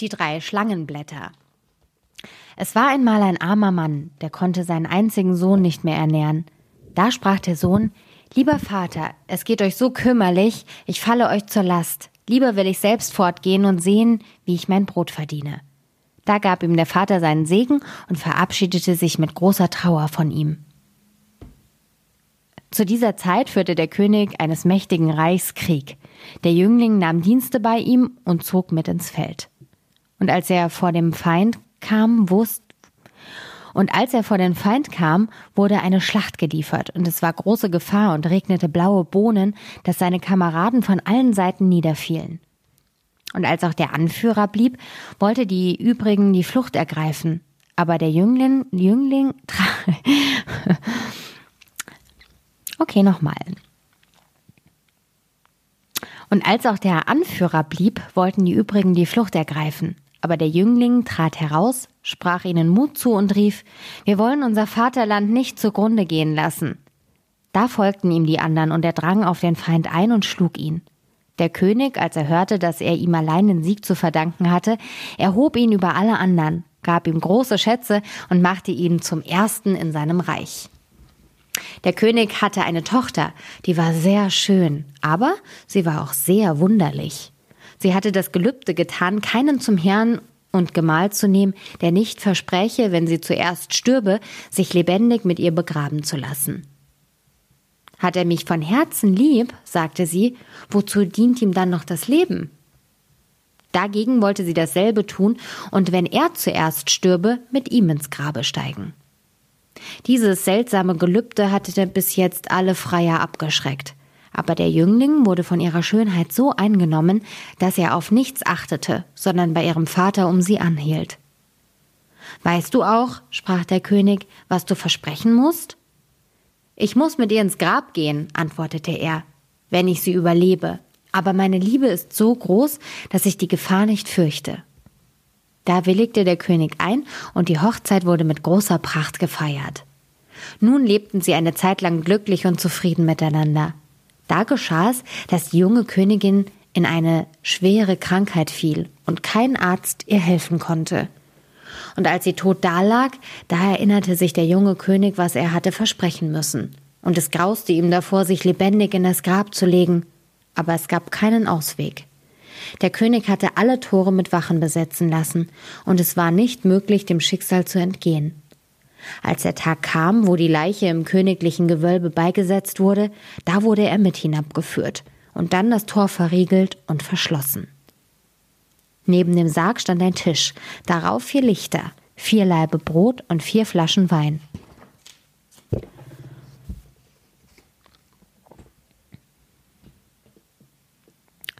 Die drei Schlangenblätter. Es war einmal ein armer Mann, der konnte seinen einzigen Sohn nicht mehr ernähren. Da sprach der Sohn, Lieber Vater, es geht euch so kümmerlich, ich falle euch zur Last. Lieber will ich selbst fortgehen und sehen, wie ich mein Brot verdiene. Da gab ihm der Vater seinen Segen und verabschiedete sich mit großer Trauer von ihm. Zu dieser Zeit führte der König eines mächtigen Reichs Krieg. Der Jüngling nahm Dienste bei ihm und zog mit ins Feld. Und als er vor dem Feind kam, wusste und als er vor den Feind kam, wurde eine Schlacht geliefert, und es war große Gefahr und regnete blaue Bohnen, dass seine Kameraden von allen Seiten niederfielen. Und als auch der Anführer blieb, wollte die übrigen die Flucht ergreifen. Aber der Jüngling, Jüngling, okay, nochmal. Und als auch der Anführer blieb, wollten die übrigen die Flucht ergreifen. Aber der Jüngling trat heraus, sprach ihnen Mut zu und rief, wir wollen unser Vaterland nicht zugrunde gehen lassen. Da folgten ihm die anderen, und er drang auf den Feind ein und schlug ihn. Der König, als er hörte, dass er ihm allein den Sieg zu verdanken hatte, erhob ihn über alle anderen, gab ihm große Schätze und machte ihn zum Ersten in seinem Reich. Der König hatte eine Tochter, die war sehr schön, aber sie war auch sehr wunderlich. Sie hatte das Gelübde getan, keinen zum Herrn und Gemahl zu nehmen, der nicht verspräche, wenn sie zuerst stürbe, sich lebendig mit ihr begraben zu lassen. Hat er mich von Herzen lieb, sagte sie, wozu dient ihm dann noch das Leben? Dagegen wollte sie dasselbe tun und wenn er zuerst stürbe, mit ihm ins Grabe steigen. Dieses seltsame Gelübde hatte bis jetzt alle Freier abgeschreckt. Aber der Jüngling wurde von ihrer Schönheit so eingenommen, dass er auf nichts achtete, sondern bei ihrem Vater um sie anhielt. Weißt du auch, sprach der König, was du versprechen musst? Ich muss mit ihr ins Grab gehen, antwortete er, wenn ich sie überlebe, aber meine Liebe ist so groß, dass ich die Gefahr nicht fürchte. Da willigte der König ein, und die Hochzeit wurde mit großer Pracht gefeiert. Nun lebten sie eine Zeit lang glücklich und zufrieden miteinander. Da geschah es, dass die junge Königin in eine schwere Krankheit fiel und kein Arzt ihr helfen konnte. Und als sie tot dalag, da erinnerte sich der junge König, was er hatte versprechen müssen. Und es grauste ihm davor, sich lebendig in das Grab zu legen. Aber es gab keinen Ausweg. Der König hatte alle Tore mit Wachen besetzen lassen, und es war nicht möglich, dem Schicksal zu entgehen. Als der Tag kam, wo die Leiche im königlichen Gewölbe beigesetzt wurde, da wurde er mit hinabgeführt und dann das Tor verriegelt und verschlossen. Neben dem Sarg stand ein Tisch, darauf vier Lichter, vier Laibe Brot und vier Flaschen Wein.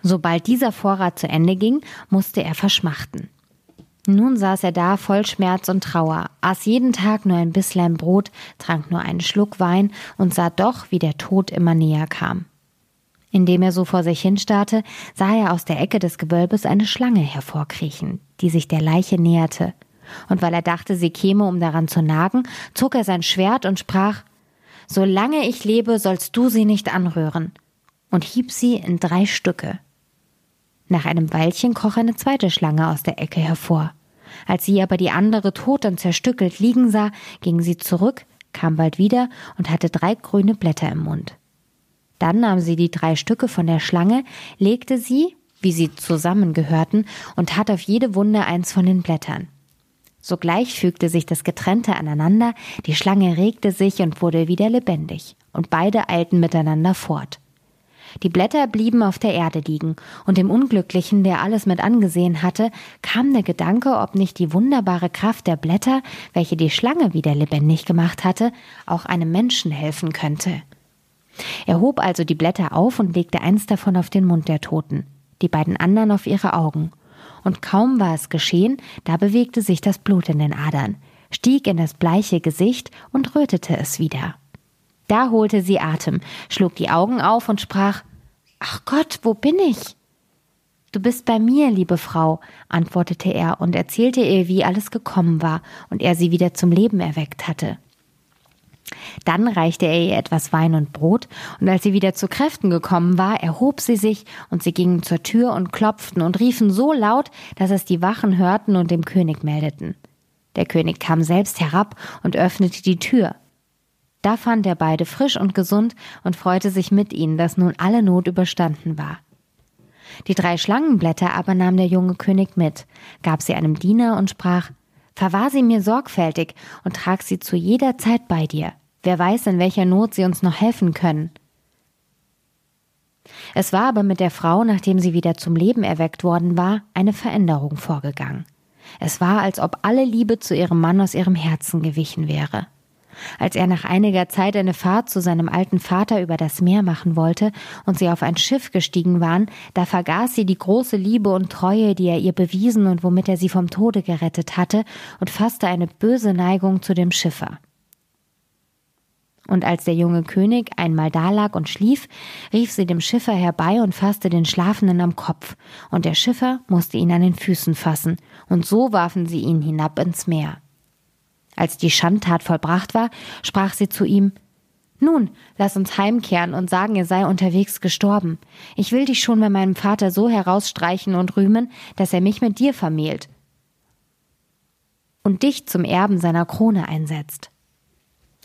Sobald dieser Vorrat zu Ende ging, musste er verschmachten. Nun saß er da voll Schmerz und Trauer, aß jeden Tag nur ein Bisslein Brot, trank nur einen Schluck Wein und sah doch, wie der Tod immer näher kam. Indem er so vor sich hinstarrte, sah er aus der Ecke des Gewölbes eine Schlange hervorkriechen, die sich der Leiche näherte. Und weil er dachte, sie käme, um daran zu nagen, zog er sein Schwert und sprach Solange ich lebe, sollst du sie nicht anrühren, und hieb sie in drei Stücke. Nach einem Weilchen kroch eine zweite Schlange aus der Ecke hervor. Als sie aber die andere tot und zerstückelt liegen sah, ging sie zurück, kam bald wieder und hatte drei grüne Blätter im Mund. Dann nahm sie die drei Stücke von der Schlange, legte sie, wie sie zusammengehörten, und tat auf jede Wunde eins von den Blättern. Sogleich fügte sich das Getrennte aneinander, die Schlange regte sich und wurde wieder lebendig, und beide eilten miteinander fort. Die Blätter blieben auf der Erde liegen, und dem Unglücklichen, der alles mit angesehen hatte, kam der Gedanke, ob nicht die wunderbare Kraft der Blätter, welche die Schlange wieder lebendig gemacht hatte, auch einem Menschen helfen könnte. Er hob also die Blätter auf und legte eins davon auf den Mund der Toten, die beiden anderen auf ihre Augen. Und kaum war es geschehen, da bewegte sich das Blut in den Adern, stieg in das bleiche Gesicht und rötete es wieder. Da holte sie Atem, schlug die Augen auf und sprach Ach Gott, wo bin ich? Du bist bei mir, liebe Frau, antwortete er und erzählte ihr, wie alles gekommen war und er sie wieder zum Leben erweckt hatte. Dann reichte er ihr etwas Wein und Brot, und als sie wieder zu Kräften gekommen war, erhob sie sich, und sie gingen zur Tür und klopften und riefen so laut, dass es die Wachen hörten und dem König meldeten. Der König kam selbst herab und öffnete die Tür. Da fand er beide frisch und gesund und freute sich mit ihnen, dass nun alle Not überstanden war. Die drei Schlangenblätter aber nahm der junge König mit, gab sie einem Diener und sprach Verwahr sie mir sorgfältig und trag sie zu jeder Zeit bei dir. Wer weiß, in welcher Not sie uns noch helfen können. Es war aber mit der Frau, nachdem sie wieder zum Leben erweckt worden war, eine Veränderung vorgegangen. Es war, als ob alle Liebe zu ihrem Mann aus ihrem Herzen gewichen wäre. Als er nach einiger Zeit eine Fahrt zu seinem alten Vater über das Meer machen wollte und sie auf ein Schiff gestiegen waren, da vergaß sie die große Liebe und Treue, die er ihr bewiesen und womit er sie vom Tode gerettet hatte, und fasste eine böse Neigung zu dem Schiffer. Und als der junge König einmal dalag und schlief, rief sie dem Schiffer herbei und fasste den Schlafenden am Kopf, und der Schiffer musste ihn an den Füßen fassen, und so warfen sie ihn hinab ins Meer. Als die Schandtat vollbracht war, sprach sie zu ihm Nun, lass uns heimkehren und sagen, er sei unterwegs gestorben. Ich will dich schon bei meinem Vater so herausstreichen und rühmen, dass er mich mit dir vermählt und dich zum Erben seiner Krone einsetzt.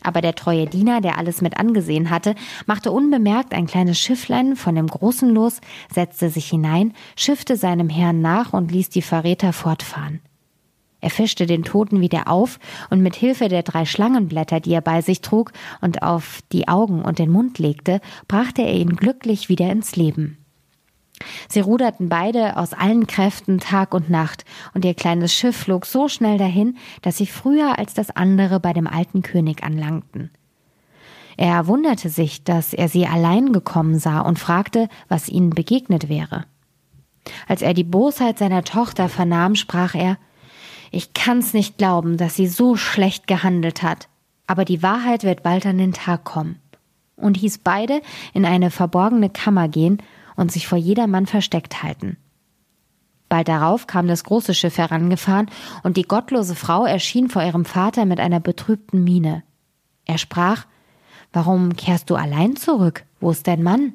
Aber der treue Diener, der alles mit angesehen hatte, machte unbemerkt ein kleines Schifflein von dem Großen los, setzte sich hinein, schiffte seinem Herrn nach und ließ die Verräter fortfahren. Er fischte den Toten wieder auf und mit Hilfe der drei Schlangenblätter, die er bei sich trug und auf die Augen und den Mund legte, brachte er ihn glücklich wieder ins Leben. Sie ruderten beide aus allen Kräften Tag und Nacht, und ihr kleines Schiff flog so schnell dahin, dass sie früher als das andere bei dem alten König anlangten. Er wunderte sich, dass er sie allein gekommen sah und fragte, was ihnen begegnet wäre. Als er die Bosheit seiner Tochter vernahm, sprach er ich kann's nicht glauben, dass sie so schlecht gehandelt hat. Aber die Wahrheit wird bald an den Tag kommen. Und hieß beide in eine verborgene Kammer gehen und sich vor jedermann versteckt halten. Bald darauf kam das große Schiff herangefahren, und die gottlose Frau erschien vor ihrem Vater mit einer betrübten Miene. Er sprach Warum kehrst du allein zurück? Wo ist dein Mann?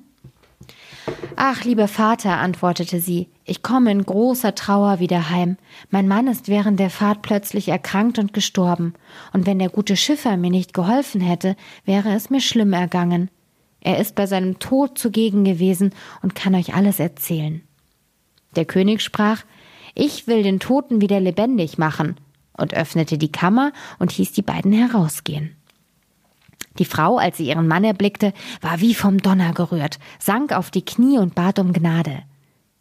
Ach, lieber Vater, antwortete sie, ich komme in großer Trauer wieder heim. Mein Mann ist während der Fahrt plötzlich erkrankt und gestorben, und wenn der gute Schiffer mir nicht geholfen hätte, wäre es mir schlimm ergangen. Er ist bei seinem Tod zugegen gewesen und kann euch alles erzählen. Der König sprach, ich will den Toten wieder lebendig machen, und öffnete die Kammer und hieß die beiden herausgehen. Die Frau, als sie ihren Mann erblickte, war wie vom Donner gerührt, sank auf die Knie und bat um Gnade.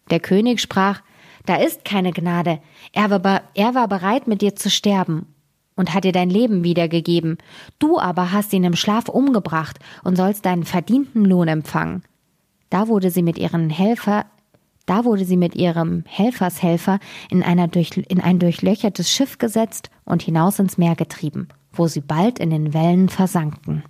Der König sprach, da ist keine Gnade, er war, er war bereit, mit dir zu sterben und hat dir dein Leben wiedergegeben. Du aber hast ihn im Schlaf umgebracht und sollst deinen verdienten Lohn empfangen. Da wurde sie mit ihren Helfer, da wurde sie mit ihrem Helfershelfer in, einer durch, in ein durchlöchertes Schiff gesetzt und hinaus ins Meer getrieben wo sie bald in den Wellen versanken.